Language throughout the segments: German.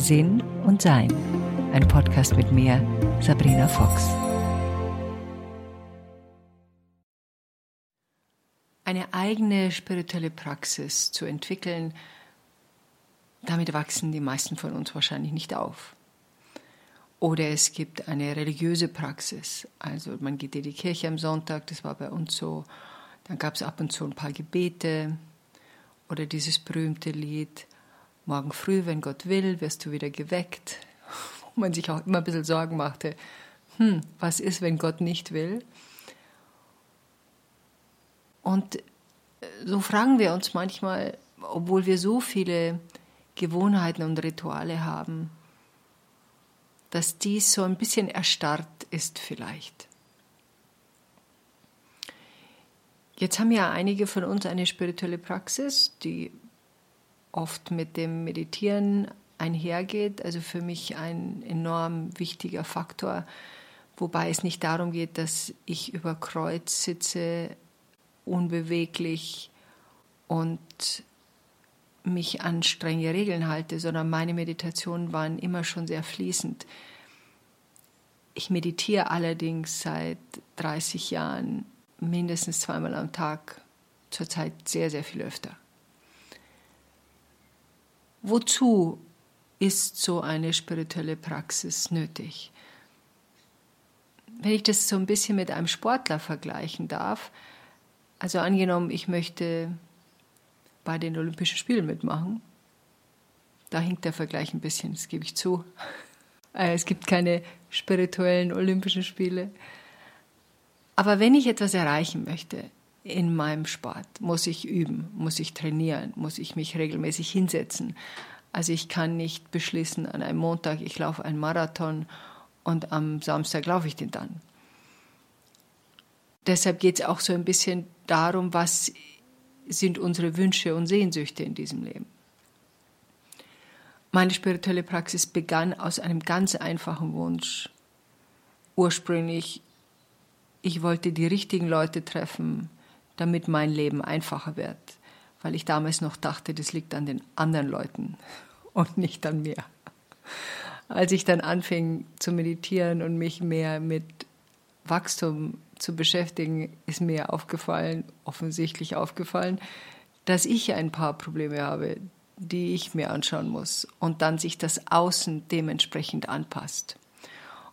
Sinn und Sein. Ein Podcast mit mir, Sabrina Fox. Eine eigene spirituelle Praxis zu entwickeln, damit wachsen die meisten von uns wahrscheinlich nicht auf. Oder es gibt eine religiöse Praxis. Also man geht in die Kirche am Sonntag, das war bei uns so. Dann gab es ab und zu ein paar Gebete. Oder dieses berühmte Lied, Morgen früh, wenn Gott will, wirst du wieder geweckt. Wo man sich auch immer ein bisschen Sorgen machte, hm, was ist, wenn Gott nicht will? Und äh, so fragen wir uns manchmal, obwohl wir so viele Gewohnheiten und Rituale haben, dass dies so ein bisschen erstarrt ist vielleicht. Jetzt haben ja einige von uns eine spirituelle Praxis, die oft mit dem Meditieren einhergeht. Also für mich ein enorm wichtiger Faktor, wobei es nicht darum geht, dass ich über Kreuz sitze, unbeweglich und mich an strenge Regeln halte, sondern meine Meditationen waren immer schon sehr fließend. Ich meditiere allerdings seit 30 Jahren mindestens zweimal am Tag, zurzeit sehr, sehr viel öfter. Wozu ist so eine spirituelle Praxis nötig? Wenn ich das so ein bisschen mit einem Sportler vergleichen darf, also angenommen, ich möchte bei den Olympischen Spielen mitmachen. Da hinkt der Vergleich ein bisschen, das gebe ich zu. Äh, es gibt keine spirituellen Olympischen Spiele. Aber wenn ich etwas erreichen möchte in meinem Sport, muss ich üben, muss ich trainieren, muss ich mich regelmäßig hinsetzen. Also ich kann nicht beschließen, an einem Montag, ich laufe einen Marathon und am Samstag laufe ich den dann. Deshalb geht es auch so ein bisschen darum, was sind unsere Wünsche und Sehnsüchte in diesem Leben. Meine spirituelle Praxis begann aus einem ganz einfachen Wunsch. Ursprünglich, ich wollte die richtigen Leute treffen, damit mein Leben einfacher wird, weil ich damals noch dachte, das liegt an den anderen Leuten und nicht an mir. Als ich dann anfing zu meditieren und mich mehr mit Wachstum zu beschäftigen, ist mir aufgefallen, offensichtlich aufgefallen, dass ich ein paar Probleme habe, die ich mir anschauen muss und dann sich das Außen dementsprechend anpasst.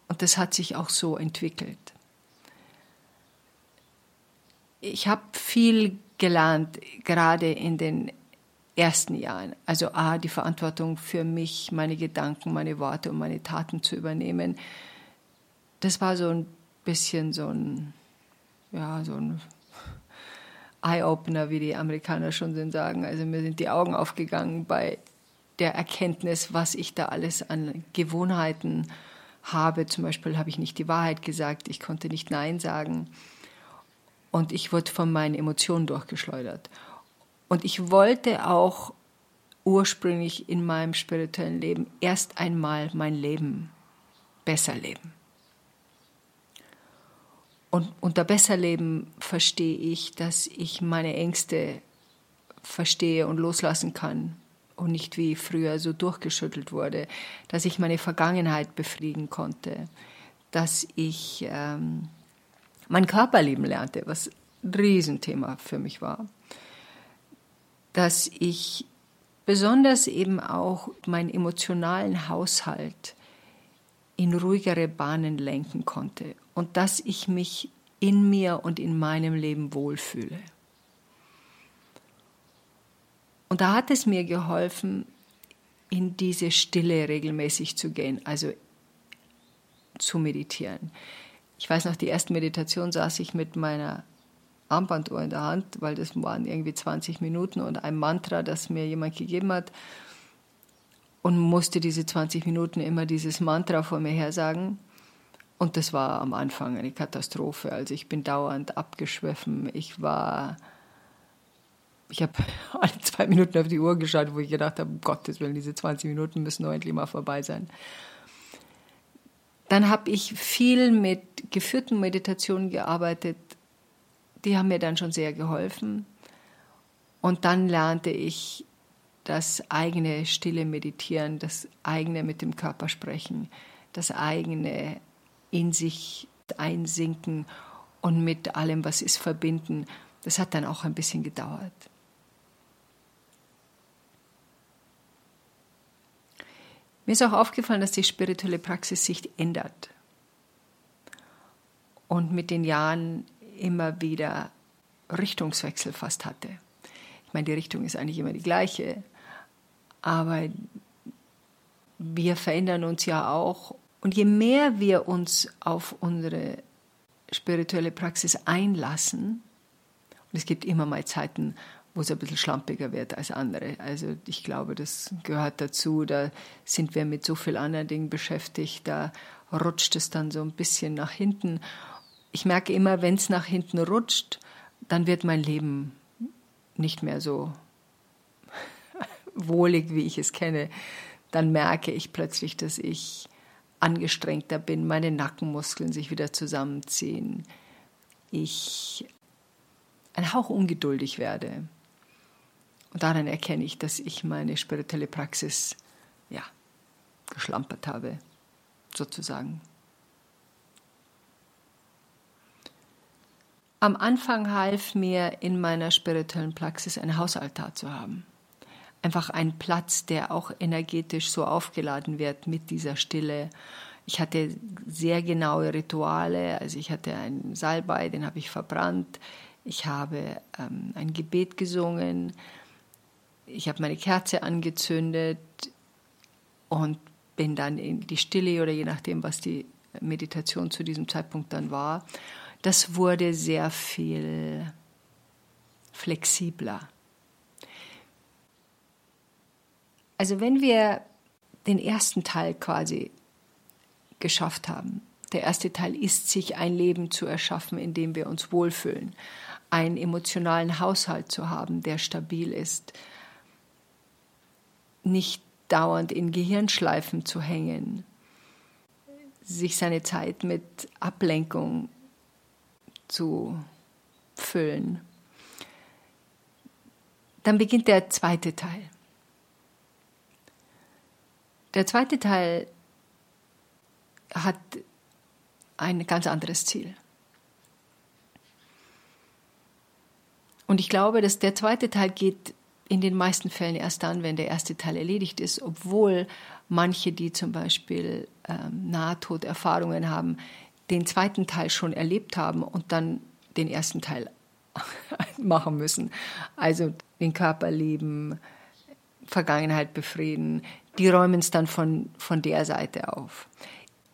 Und das hat sich auch so entwickelt. Ich habe viel gelernt, gerade in den ersten Jahren. Also A, die Verantwortung für mich, meine Gedanken, meine Worte und meine Taten zu übernehmen. Das war so ein bisschen so ein, ja, so ein Eye-Opener, wie die Amerikaner schon sagen. Also mir sind die Augen aufgegangen bei der Erkenntnis, was ich da alles an Gewohnheiten habe. Zum Beispiel habe ich nicht die Wahrheit gesagt, ich konnte nicht Nein sagen und ich wurde von meinen Emotionen durchgeschleudert. Und ich wollte auch ursprünglich in meinem spirituellen Leben erst einmal mein Leben besser leben. Und unter Besserleben verstehe ich, dass ich meine Ängste verstehe und loslassen kann und nicht wie früher so durchgeschüttelt wurde, dass ich meine Vergangenheit befrieden konnte, dass ich ähm, mein Körper lieben lernte, was ein Riesenthema für mich war, dass ich besonders eben auch meinen emotionalen Haushalt in ruhigere Bahnen lenken konnte und dass ich mich in mir und in meinem Leben wohlfühle. Und da hat es mir geholfen, in diese Stille regelmäßig zu gehen, also zu meditieren. Ich weiß noch, die erste Meditation saß ich mit meiner Armbanduhr in der Hand, weil das waren irgendwie 20 Minuten und ein Mantra, das mir jemand gegeben hat und musste diese 20 Minuten immer dieses Mantra vor mir her sagen. Und das war am Anfang eine Katastrophe. Also ich bin dauernd abgeschwiffen. Ich war, ich habe alle zwei Minuten auf die Uhr geschaut, wo ich gedacht habe, um Gottes Willen, diese 20 Minuten müssen endlich mal vorbei sein. Dann habe ich viel mit geführten Meditationen gearbeitet. Die haben mir dann schon sehr geholfen. Und dann lernte ich das eigene stille Meditieren, das eigene mit dem Körper sprechen, das eigene in sich einsinken und mit allem, was ist, verbinden. Das hat dann auch ein bisschen gedauert. Mir ist auch aufgefallen, dass die spirituelle Praxis sich ändert und mit den Jahren immer wieder Richtungswechsel fast hatte. Ich meine, die Richtung ist eigentlich immer die gleiche, aber wir verändern uns ja auch. Und je mehr wir uns auf unsere spirituelle Praxis einlassen, und es gibt immer mal Zeiten, wo es ein bisschen schlampiger wird als andere. Also ich glaube, das gehört dazu. Da sind wir mit so vielen anderen Dingen beschäftigt. Da rutscht es dann so ein bisschen nach hinten. Ich merke immer, wenn es nach hinten rutscht, dann wird mein Leben nicht mehr so wohlig, wie ich es kenne. Dann merke ich plötzlich, dass ich angestrengter bin, meine Nackenmuskeln sich wieder zusammenziehen. Ich ein Hauch ungeduldig werde. Und daran erkenne ich, dass ich meine spirituelle Praxis ja, geschlampert habe, sozusagen. Am Anfang half mir in meiner spirituellen Praxis ein Hausaltar zu haben. Einfach ein Platz, der auch energetisch so aufgeladen wird mit dieser Stille. Ich hatte sehr genaue Rituale, also ich hatte einen Salbei, den habe ich verbrannt. Ich habe ähm, ein Gebet gesungen, ich habe meine Kerze angezündet und bin dann in die Stille oder je nachdem, was die Meditation zu diesem Zeitpunkt dann war. Das wurde sehr viel flexibler. Also wenn wir den ersten Teil quasi geschafft haben, der erste Teil ist, sich ein Leben zu erschaffen, in dem wir uns wohlfühlen, einen emotionalen Haushalt zu haben, der stabil ist, nicht dauernd in Gehirnschleifen zu hängen, sich seine Zeit mit Ablenkung zu füllen. Dann beginnt der zweite Teil. Der zweite Teil hat ein ganz anderes Ziel. Und ich glaube, dass der zweite Teil geht in den meisten Fällen erst dann, wenn der erste Teil erledigt ist, obwohl manche, die zum Beispiel ähm, Nahtoderfahrungen haben, den zweiten Teil schon erlebt haben und dann den ersten Teil machen müssen. Also den Körper lieben, Vergangenheit befrieden. Die räumen es dann von, von der Seite auf.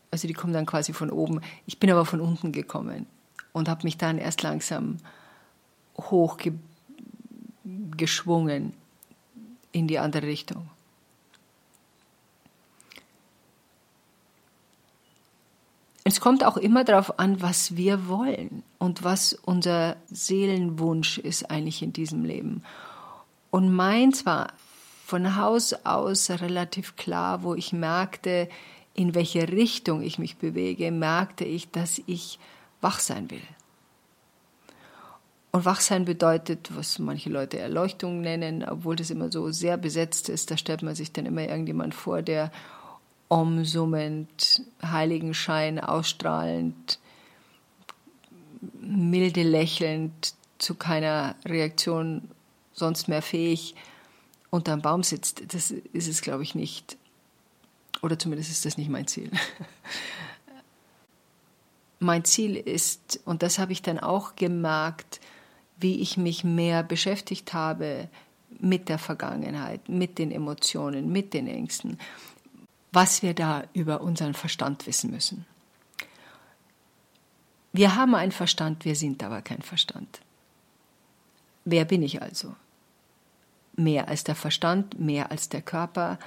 Also die kommen dann quasi von oben. Ich bin aber von unten gekommen und habe mich dann erst langsam hochgebracht geschwungen in die andere Richtung. Es kommt auch immer darauf an, was wir wollen und was unser Seelenwunsch ist eigentlich in diesem Leben. Und meins war von Haus aus relativ klar, wo ich merkte, in welche Richtung ich mich bewege, merkte ich, dass ich wach sein will. Und Wachsein bedeutet, was manche Leute Erleuchtung nennen, obwohl das immer so sehr besetzt ist. Da stellt man sich dann immer irgendjemand vor, der umsummend, Heiligenschein ausstrahlend, milde lächelnd, zu keiner Reaktion sonst mehr fähig unterm Baum sitzt. Das ist es, glaube ich, nicht. Oder zumindest ist das nicht mein Ziel. mein Ziel ist, und das habe ich dann auch gemerkt, wie ich mich mehr beschäftigt habe mit der Vergangenheit, mit den Emotionen, mit den Ängsten, was wir da über unseren Verstand wissen müssen. Wir haben einen Verstand, wir sind aber kein Verstand. Wer bin ich also? Mehr als der Verstand, mehr als der Körper.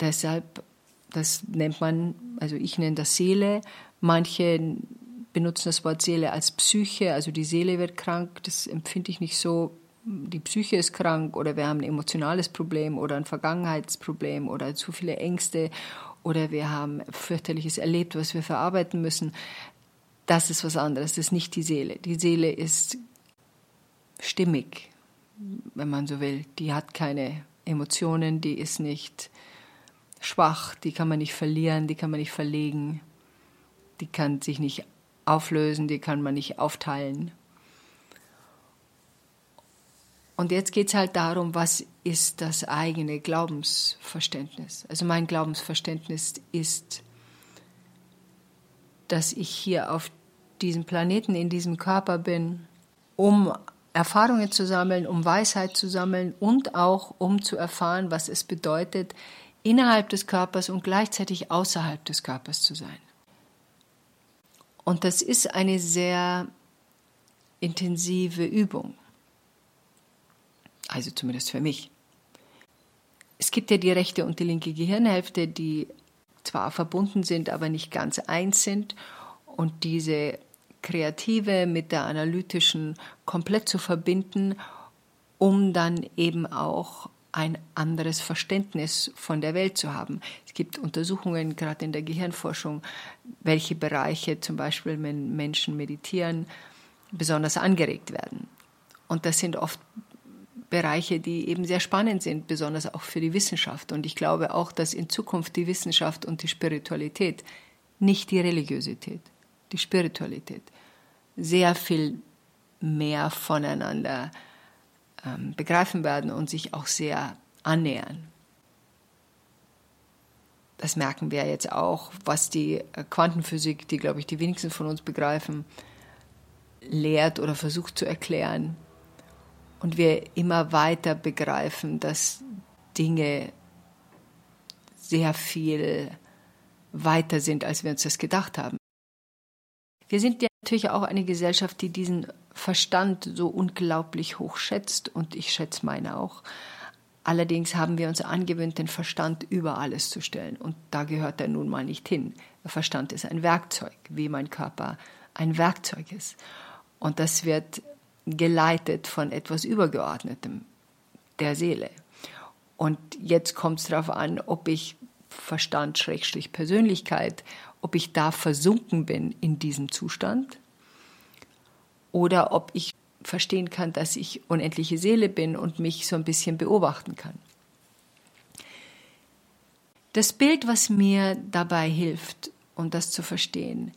Deshalb, das nennt man, also ich nenne das Seele, manche benutzen das Wort Seele als Psyche, also die Seele wird krank, das empfinde ich nicht so. Die Psyche ist krank oder wir haben ein emotionales Problem oder ein Vergangenheitsproblem oder zu viele Ängste oder wir haben fürchterliches erlebt, was wir verarbeiten müssen. Das ist was anderes, das ist nicht die Seele. Die Seele ist stimmig, wenn man so will. Die hat keine Emotionen, die ist nicht schwach, die kann man nicht verlieren, die kann man nicht verlegen, die kann sich nicht auflösen, die kann man nicht aufteilen. Und jetzt geht es halt darum, was ist das eigene Glaubensverständnis. Also mein Glaubensverständnis ist, dass ich hier auf diesem Planeten, in diesem Körper bin, um Erfahrungen zu sammeln, um Weisheit zu sammeln und auch um zu erfahren, was es bedeutet, innerhalb des Körpers und gleichzeitig außerhalb des Körpers zu sein. Und das ist eine sehr intensive Übung. Also zumindest für mich. Es gibt ja die rechte und die linke Gehirnhälfte, die zwar verbunden sind, aber nicht ganz eins sind. Und diese kreative mit der analytischen komplett zu verbinden, um dann eben auch ein anderes Verständnis von der Welt zu haben. Es gibt Untersuchungen, gerade in der Gehirnforschung, welche Bereiche zum Beispiel, wenn Menschen meditieren, besonders angeregt werden. Und das sind oft Bereiche, die eben sehr spannend sind, besonders auch für die Wissenschaft. Und ich glaube auch, dass in Zukunft die Wissenschaft und die Spiritualität, nicht die Religiosität, die Spiritualität, sehr viel mehr voneinander ähm, begreifen werden und sich auch sehr annähern. Das merken wir jetzt auch, was die äh, Quantenphysik, die, glaube ich, die wenigsten von uns begreifen, lehrt oder versucht zu erklären. Und wir immer weiter begreifen, dass Dinge sehr viel weiter sind, als wir uns das gedacht haben. Wir sind ja natürlich auch eine Gesellschaft, die diesen Verstand so unglaublich hoch schätzt und ich schätze meine auch. Allerdings haben wir uns angewöhnt, den Verstand über alles zu stellen und da gehört er nun mal nicht hin. Der Verstand ist ein Werkzeug, wie mein Körper ein Werkzeug ist. Und das wird geleitet von etwas Übergeordnetem, der Seele. Und jetzt kommt es darauf an, ob ich Verstand, Schrägstrich Persönlichkeit, ob ich da versunken bin in diesem Zustand oder ob ich verstehen kann, dass ich unendliche Seele bin und mich so ein bisschen beobachten kann. Das Bild, was mir dabei hilft, um das zu verstehen,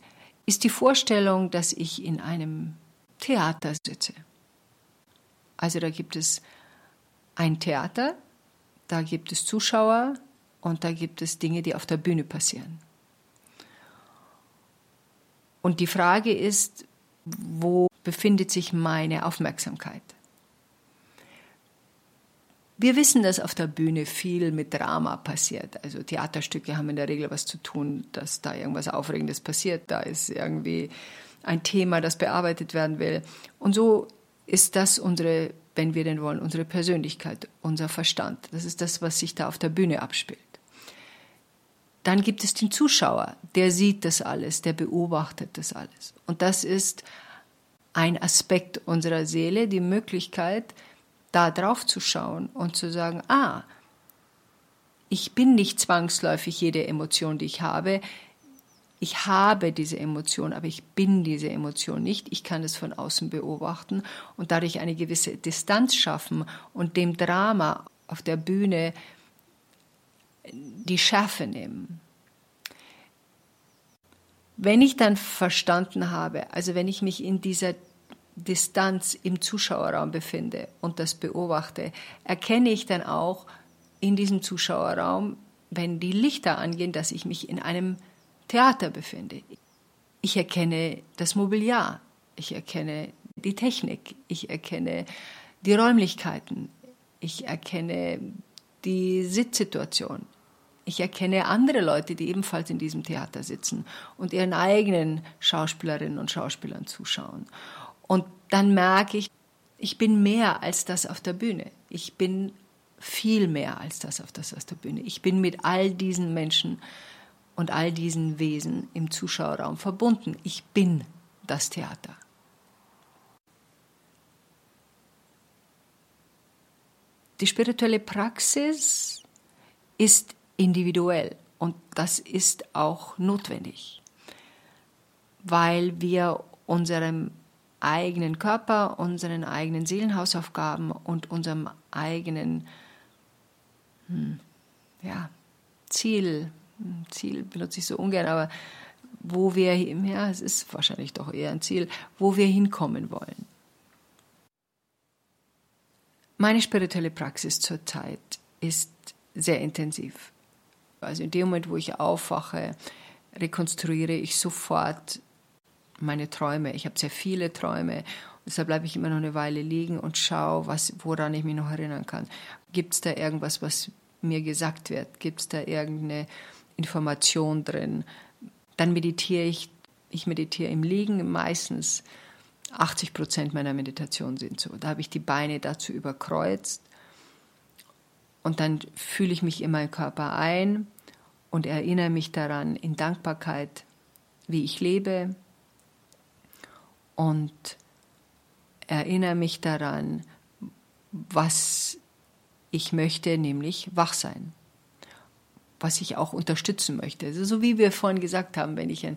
ist die Vorstellung, dass ich in einem Theater sitze. Also da gibt es ein Theater, da gibt es Zuschauer und da gibt es Dinge, die auf der Bühne passieren. Und die Frage ist, wo befindet sich meine Aufmerksamkeit? Wir wissen, dass auf der Bühne viel mit Drama passiert. Also Theaterstücke haben in der Regel was zu tun, dass da irgendwas Aufregendes passiert. Da ist irgendwie ein Thema, das bearbeitet werden will. Und so ist das unsere, wenn wir denn wollen, unsere Persönlichkeit, unser Verstand. Das ist das, was sich da auf der Bühne abspielt. Dann gibt es den Zuschauer, der sieht das alles, der beobachtet das alles. Und das ist ein Aspekt unserer Seele, die Möglichkeit, da drauf zu schauen und zu sagen, ah, ich bin nicht zwangsläufig jede Emotion, die ich habe. Ich habe diese Emotion, aber ich bin diese Emotion nicht. Ich kann es von außen beobachten und dadurch eine gewisse Distanz schaffen und dem Drama auf der Bühne die Schärfe nehmen. Wenn ich dann verstanden habe, also wenn ich mich in dieser Distanz im Zuschauerraum befinde und das beobachte, erkenne ich dann auch in diesem Zuschauerraum, wenn die Lichter angehen, dass ich mich in einem Theater befinde. Ich erkenne das Mobiliar, ich erkenne die Technik, ich erkenne die Räumlichkeiten, ich erkenne die Sitzsituation, ich erkenne andere Leute, die ebenfalls in diesem Theater sitzen und ihren eigenen Schauspielerinnen und Schauspielern zuschauen. Und dann merke ich, ich bin mehr als das auf der Bühne. Ich bin viel mehr als das auf das aus der Bühne. Ich bin mit all diesen Menschen und all diesen Wesen im Zuschauerraum verbunden. Ich bin das Theater. Die spirituelle Praxis ist individuell. Und das ist auch notwendig, weil wir unserem eigenen Körper, unseren eigenen Seelenhausaufgaben und unserem eigenen hm, ja, Ziel. Ziel benutze ich so ungern, aber wo wir, ja, es ist wahrscheinlich doch eher ein Ziel, wo wir hinkommen wollen. Meine spirituelle Praxis zurzeit ist sehr intensiv. Also in dem Moment, wo ich aufwache, rekonstruiere ich sofort meine Träume. Ich habe sehr viele Träume. Deshalb bleibe ich immer noch eine Weile liegen und schaue, was, woran ich mich noch erinnern kann. Gibt es da irgendwas, was mir gesagt wird? Gibt es da irgendeine Information drin? Dann meditiere ich. Ich meditiere im Liegen meistens. 80 Prozent meiner Meditation sind so. Da habe ich die Beine dazu überkreuzt und dann fühle ich mich in meinen Körper ein und erinnere mich daran in Dankbarkeit, wie ich lebe und erinnere mich daran, was ich möchte, nämlich wach sein, was ich auch unterstützen möchte. Also so wie wir vorhin gesagt haben, wenn ich ein,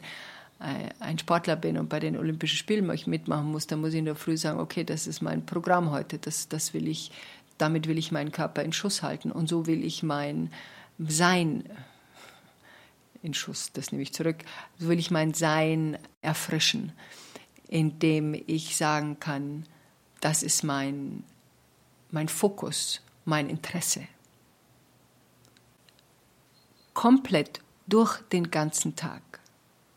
äh, ein Sportler bin und bei den Olympischen Spielen mitmachen muss, dann muss ich in der Früh sagen, okay, das ist mein Programm heute, das, das will ich, damit will ich meinen Körper in Schuss halten. Und so will ich mein Sein in Schuss, das nehme ich zurück, so will ich mein Sein erfrischen indem ich sagen kann, das ist mein, mein Fokus, mein Interesse. Komplett durch den ganzen Tag.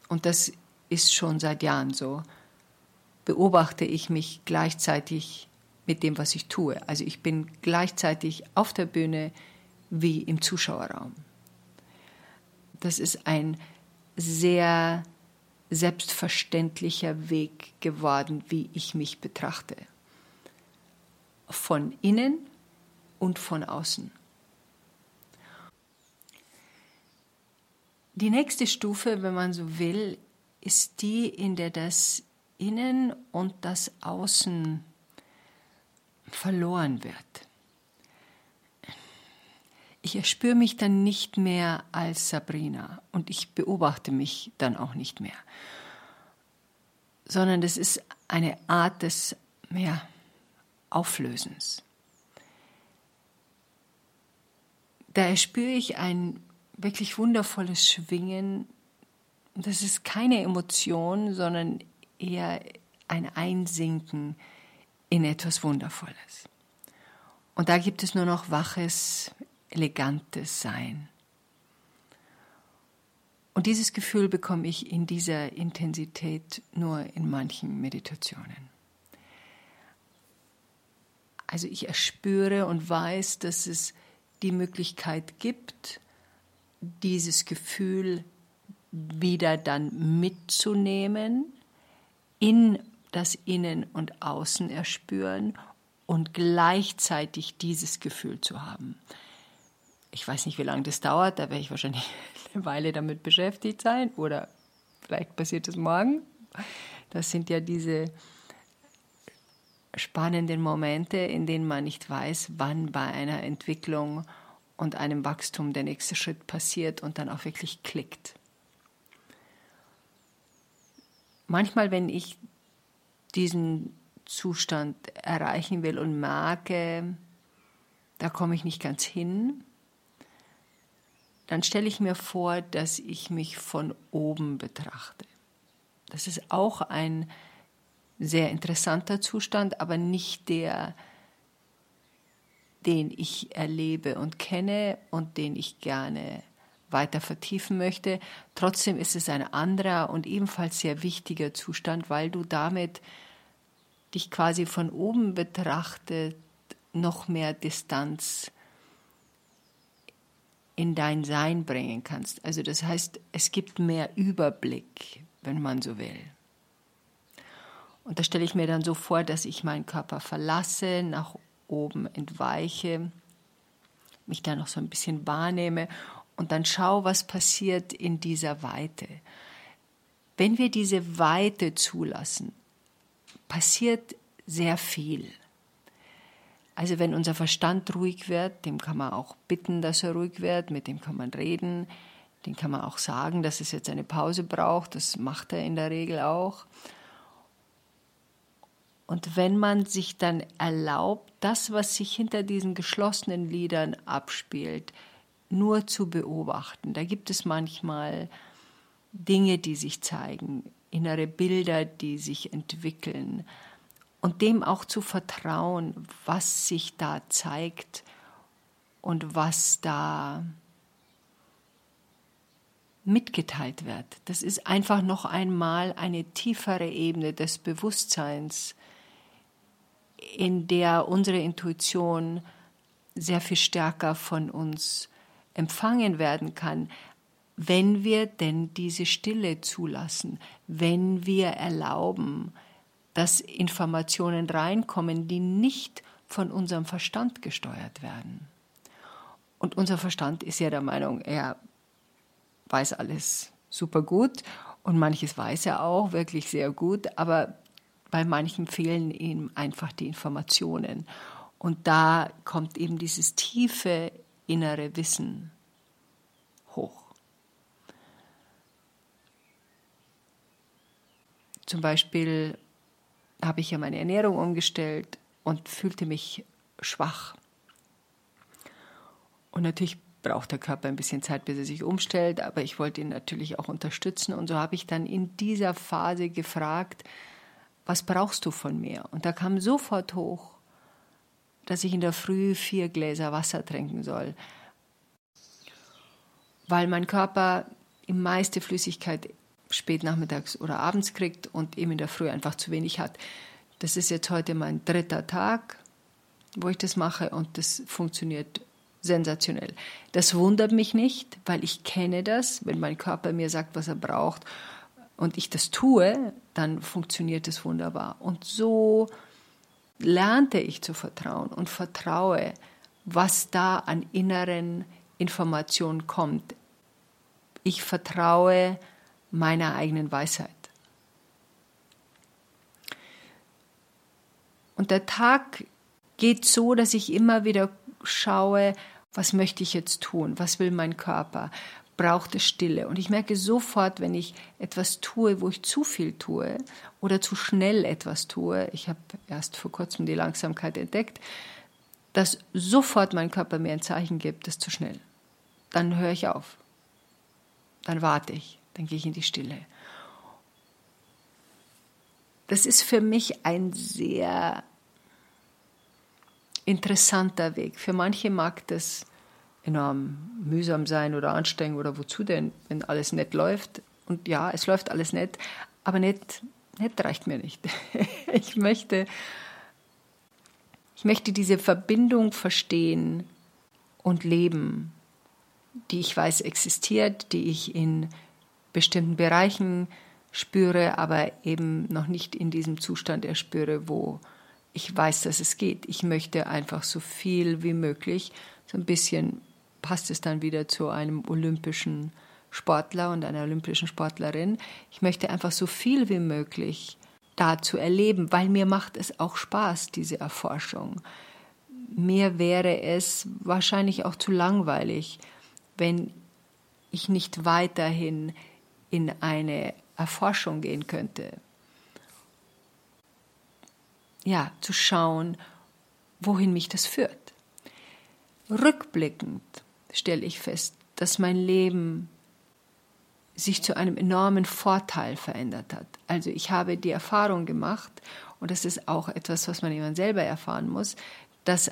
Und das ist schon seit Jahren so. Beobachte ich mich gleichzeitig mit dem, was ich tue. Also ich bin gleichzeitig auf der Bühne wie im Zuschauerraum. Das ist ein sehr selbstverständlicher Weg geworden, wie ich mich betrachte. Von innen und von außen. Die nächste Stufe, wenn man so will, ist die, in der das Innen und das Außen verloren wird ich erspüre mich dann nicht mehr als Sabrina und ich beobachte mich dann auch nicht mehr, sondern das ist eine Art des ja, Auflösens. Da erspüre ich ein wirklich wundervolles Schwingen. Das ist keine Emotion, sondern eher ein Einsinken in etwas Wundervolles. Und da gibt es nur noch waches, elegantes Sein. Und dieses Gefühl bekomme ich in dieser Intensität nur in manchen Meditationen. Also ich erspüre und weiß, dass es die Möglichkeit gibt, dieses Gefühl wieder dann mitzunehmen, in das Innen und Außen erspüren und gleichzeitig dieses Gefühl zu haben ich weiß nicht, wie lange das dauert, da werde ich wahrscheinlich eine Weile damit beschäftigt sein oder vielleicht passiert es morgen. Das sind ja diese spannenden Momente, in denen man nicht weiß, wann bei einer Entwicklung und einem Wachstum der nächste Schritt passiert und dann auch wirklich klickt. Manchmal, wenn ich diesen Zustand erreichen will und merke, da komme ich nicht ganz hin, dann stelle ich mir vor, dass ich mich von oben betrachte. Das ist auch ein sehr interessanter Zustand, aber nicht der, den ich erlebe und kenne und den ich gerne weiter vertiefen möchte. Trotzdem ist es ein anderer und ebenfalls sehr wichtiger Zustand, weil du damit dich quasi von oben betrachtet noch mehr Distanz in dein Sein bringen kannst. Also das heißt, es gibt mehr Überblick, wenn man so will. Und da stelle ich mir dann so vor, dass ich meinen Körper verlasse, nach oben entweiche, mich da noch so ein bisschen wahrnehme und dann schaue, was passiert in dieser Weite. Wenn wir diese Weite zulassen, passiert sehr viel. Also wenn unser Verstand ruhig wird, dem kann man auch bitten, dass er ruhig wird, mit dem kann man reden, den kann man auch sagen, dass es jetzt eine Pause braucht, das macht er in der Regel auch. Und wenn man sich dann erlaubt, das, was sich hinter diesen geschlossenen Lidern abspielt, nur zu beobachten, da gibt es manchmal Dinge, die sich zeigen, innere Bilder, die sich entwickeln und dem auch zu vertrauen, was sich da zeigt und was da mitgeteilt wird. Das ist einfach noch einmal eine tiefere Ebene des Bewusstseins, in der unsere Intuition sehr viel stärker von uns empfangen werden kann, wenn wir denn diese Stille zulassen, wenn wir erlauben, dass Informationen reinkommen, die nicht von unserem Verstand gesteuert werden. Und unser Verstand ist ja der Meinung, er weiß alles super gut und manches weiß er auch wirklich sehr gut, aber bei manchen fehlen ihm einfach die Informationen. Und da kommt eben dieses tiefe innere Wissen hoch. Zum Beispiel habe ich ja meine Ernährung umgestellt und fühlte mich schwach. Und natürlich braucht der Körper ein bisschen Zeit, bis er sich umstellt, aber ich wollte ihn natürlich auch unterstützen. Und so habe ich dann in dieser Phase gefragt, was brauchst du von mir? Und da kam sofort hoch, dass ich in der Früh vier Gläser Wasser trinken soll, weil mein Körper die meiste Flüssigkeit spät nachmittags oder abends kriegt und eben in der Früh einfach zu wenig hat. Das ist jetzt heute mein dritter Tag, wo ich das mache und das funktioniert sensationell. Das wundert mich nicht, weil ich kenne das, wenn mein Körper mir sagt, was er braucht und ich das tue, dann funktioniert es wunderbar. Und so lernte ich zu vertrauen und vertraue, was da an inneren Informationen kommt. Ich vertraue meiner eigenen Weisheit. Und der Tag geht so, dass ich immer wieder schaue, was möchte ich jetzt tun? Was will mein Körper? Braucht es Stille? Und ich merke sofort, wenn ich etwas tue, wo ich zu viel tue oder zu schnell etwas tue, ich habe erst vor kurzem die Langsamkeit entdeckt, dass sofort mein Körper mir ein Zeichen gibt, das ist zu schnell. Dann höre ich auf. Dann warte ich. Dann gehe ich in die Stille. Das ist für mich ein sehr interessanter Weg. Für manche mag das enorm mühsam sein oder anstrengend oder wozu denn, wenn alles nett läuft. Und ja, es läuft alles nett, aber nett, nett reicht mir nicht. Ich möchte, ich möchte diese Verbindung verstehen und leben, die ich weiß existiert, die ich in bestimmten Bereichen spüre, aber eben noch nicht in diesem Zustand erspüre, wo ich weiß, dass es geht. Ich möchte einfach so viel wie möglich, so ein bisschen passt es dann wieder zu einem olympischen Sportler und einer olympischen Sportlerin. Ich möchte einfach so viel wie möglich da zu erleben, weil mir macht es auch Spaß, diese Erforschung. Mir wäre es wahrscheinlich auch zu langweilig, wenn ich nicht weiterhin in eine Erforschung gehen könnte ja, zu schauen, wohin mich das führt. Rückblickend stelle ich fest, dass mein Leben sich zu einem enormen Vorteil verändert hat. Also ich habe die Erfahrung gemacht, und das ist auch etwas, was man jemand selber erfahren muss, dass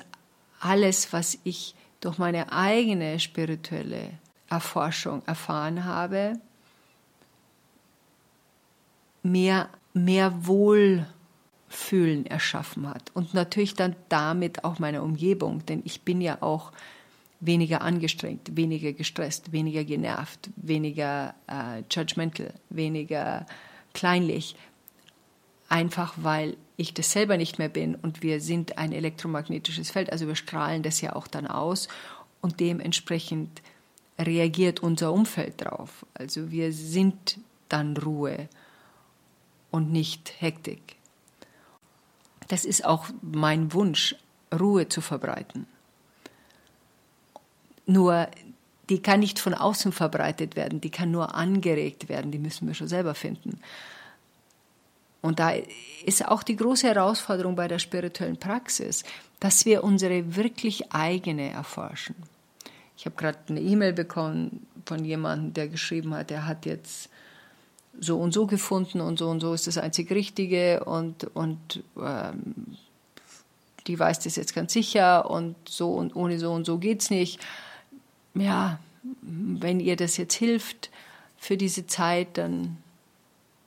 alles, was ich durch meine eigene spirituelle Erforschung erfahren habe, mehr, mehr Wohl Fühlen erschaffen hat. Und natürlich dann damit auch meine Umgebung, denn ich bin ja auch weniger angestrengt, weniger gestresst, weniger genervt, weniger äh, judgmental, weniger kleinlich. Einfach weil ich das selber nicht mehr bin und wir sind ein elektromagnetisches Feld, also wir strahlen das ja auch dann aus und dementsprechend reagiert unser Umfeld drauf. Also wir sind dann Ruhe und nicht Hektik. Das ist auch mein Wunsch, Ruhe zu verbreiten. Nur die kann nicht von außen verbreitet werden, die kann nur angeregt werden, die müssen wir schon selber finden. Und da ist auch die große Herausforderung bei der spirituellen Praxis, dass wir unsere wirklich eigene erforschen. Ich habe gerade eine E-Mail bekommen von jemandem, der geschrieben hat, er hat jetzt so und so gefunden und so und so ist das einzig Richtige und, und ähm, die weiß das jetzt ganz sicher und so und ohne so und so geht es nicht. Ja, wenn ihr das jetzt hilft für diese Zeit, dann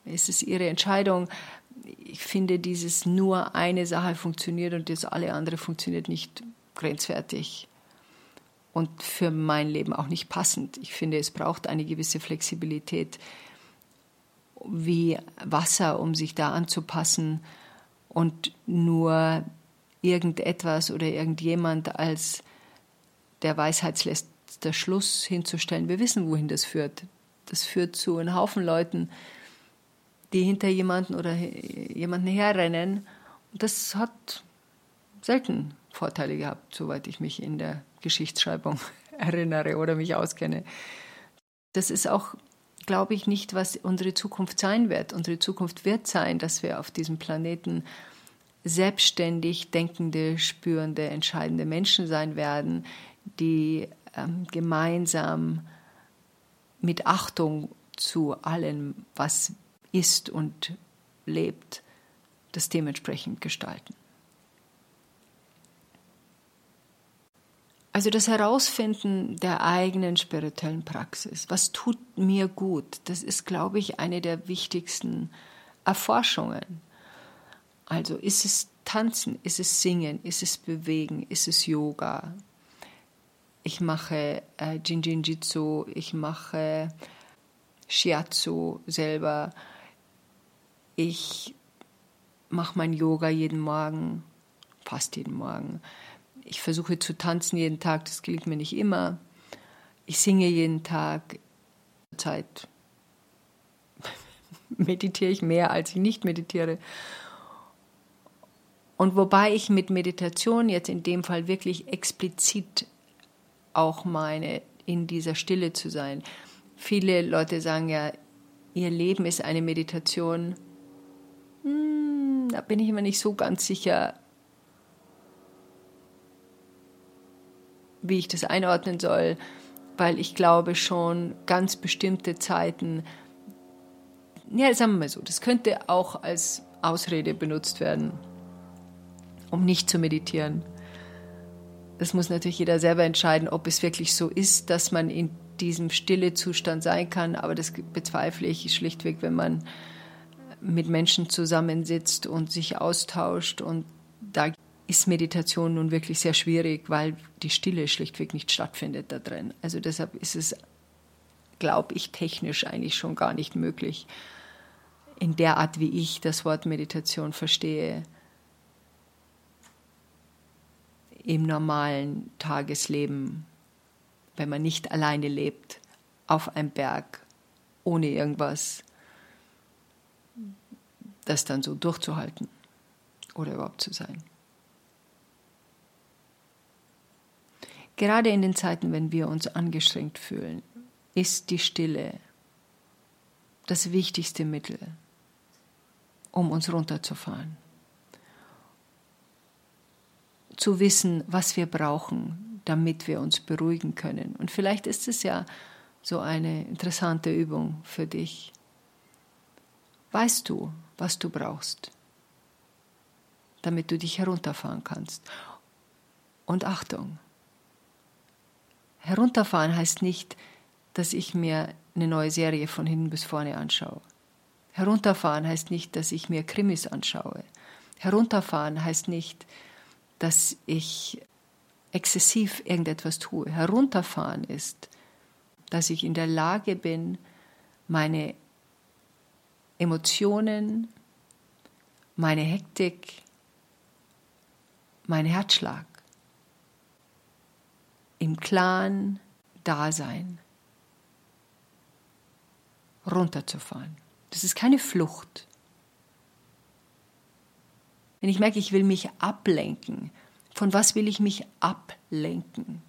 ist es ihre Entscheidung. Ich finde, dieses nur eine Sache funktioniert und das alle andere funktioniert nicht grenzwertig und für mein Leben auch nicht passend. Ich finde, es braucht eine gewisse Flexibilität wie Wasser, um sich da anzupassen und nur irgendetwas oder irgendjemand als der Weisheitsletzter Schluss hinzustellen. Wir wissen, wohin das führt. Das führt zu einem Haufen Leuten, die hinter jemanden oder jemanden herrennen. Und das hat selten Vorteile gehabt, soweit ich mich in der Geschichtsschreibung erinnere oder mich auskenne. Das ist auch, glaube ich, nicht, was unsere Zukunft sein wird. Unsere Zukunft wird sein, dass wir auf diesem Planeten selbstständig denkende, spürende, entscheidende Menschen sein werden, die ähm, gemeinsam mit Achtung zu allem, was ist und lebt, das dementsprechend gestalten. Also das Herausfinden der eigenen spirituellen Praxis, was tut mir gut, das ist, glaube ich, eine der wichtigsten Erforschungen. Also ist es Tanzen, ist es Singen, ist es Bewegen, ist es Yoga. Ich mache äh, Jinjinjitsu, ich mache Shiatsu selber. Ich mache mein Yoga jeden Morgen, fast jeden Morgen. Ich versuche zu tanzen jeden Tag, das gelingt mir nicht immer. Ich singe jeden Tag. Zeit meditiere ich mehr, als ich nicht meditiere. Und wobei ich mit Meditation jetzt in dem Fall wirklich explizit auch meine, in dieser Stille zu sein. Viele Leute sagen ja, ihr Leben ist eine Meditation. Hm, da bin ich immer nicht so ganz sicher, wie ich das einordnen soll, weil ich glaube schon ganz bestimmte Zeiten, ja, sagen wir mal so, das könnte auch als Ausrede benutzt werden um nicht zu meditieren. Das muss natürlich jeder selber entscheiden, ob es wirklich so ist, dass man in diesem stille Zustand sein kann. Aber das bezweifle ich schlichtweg, wenn man mit Menschen zusammensitzt und sich austauscht. Und da ist Meditation nun wirklich sehr schwierig, weil die Stille schlichtweg nicht stattfindet da drin. Also deshalb ist es, glaube ich, technisch eigentlich schon gar nicht möglich, in der Art, wie ich das Wort Meditation verstehe, im normalen Tagesleben, wenn man nicht alleine lebt, auf einem Berg, ohne irgendwas, das dann so durchzuhalten oder überhaupt zu sein. Gerade in den Zeiten, wenn wir uns angestrengt fühlen, ist die Stille das wichtigste Mittel, um uns runterzufahren zu wissen, was wir brauchen, damit wir uns beruhigen können. Und vielleicht ist es ja so eine interessante Übung für dich. Weißt du, was du brauchst, damit du dich herunterfahren kannst? Und Achtung, herunterfahren heißt nicht, dass ich mir eine neue Serie von hinten bis vorne anschaue. Herunterfahren heißt nicht, dass ich mir Krimis anschaue. Herunterfahren heißt nicht, dass ich exzessiv irgendetwas tue. Herunterfahren ist, dass ich in der Lage bin, meine Emotionen, meine Hektik, mein Herzschlag im klaren Dasein runterzufahren. Das ist keine Flucht. Wenn ich merke, ich will mich ablenken, von was will ich mich ablenken?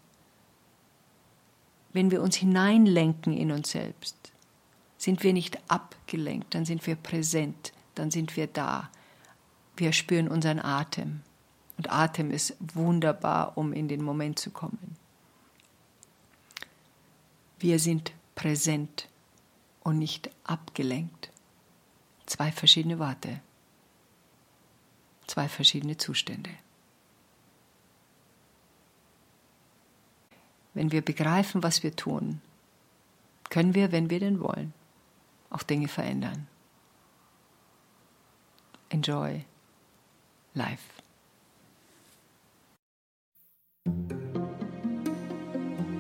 Wenn wir uns hineinlenken in uns selbst, sind wir nicht abgelenkt, dann sind wir präsent, dann sind wir da. Wir spüren unseren Atem. Und Atem ist wunderbar, um in den Moment zu kommen. Wir sind präsent und nicht abgelenkt. Zwei verschiedene Worte, zwei verschiedene Zustände. Wenn wir begreifen, was wir tun, können wir, wenn wir denn wollen, auch Dinge verändern. Enjoy life.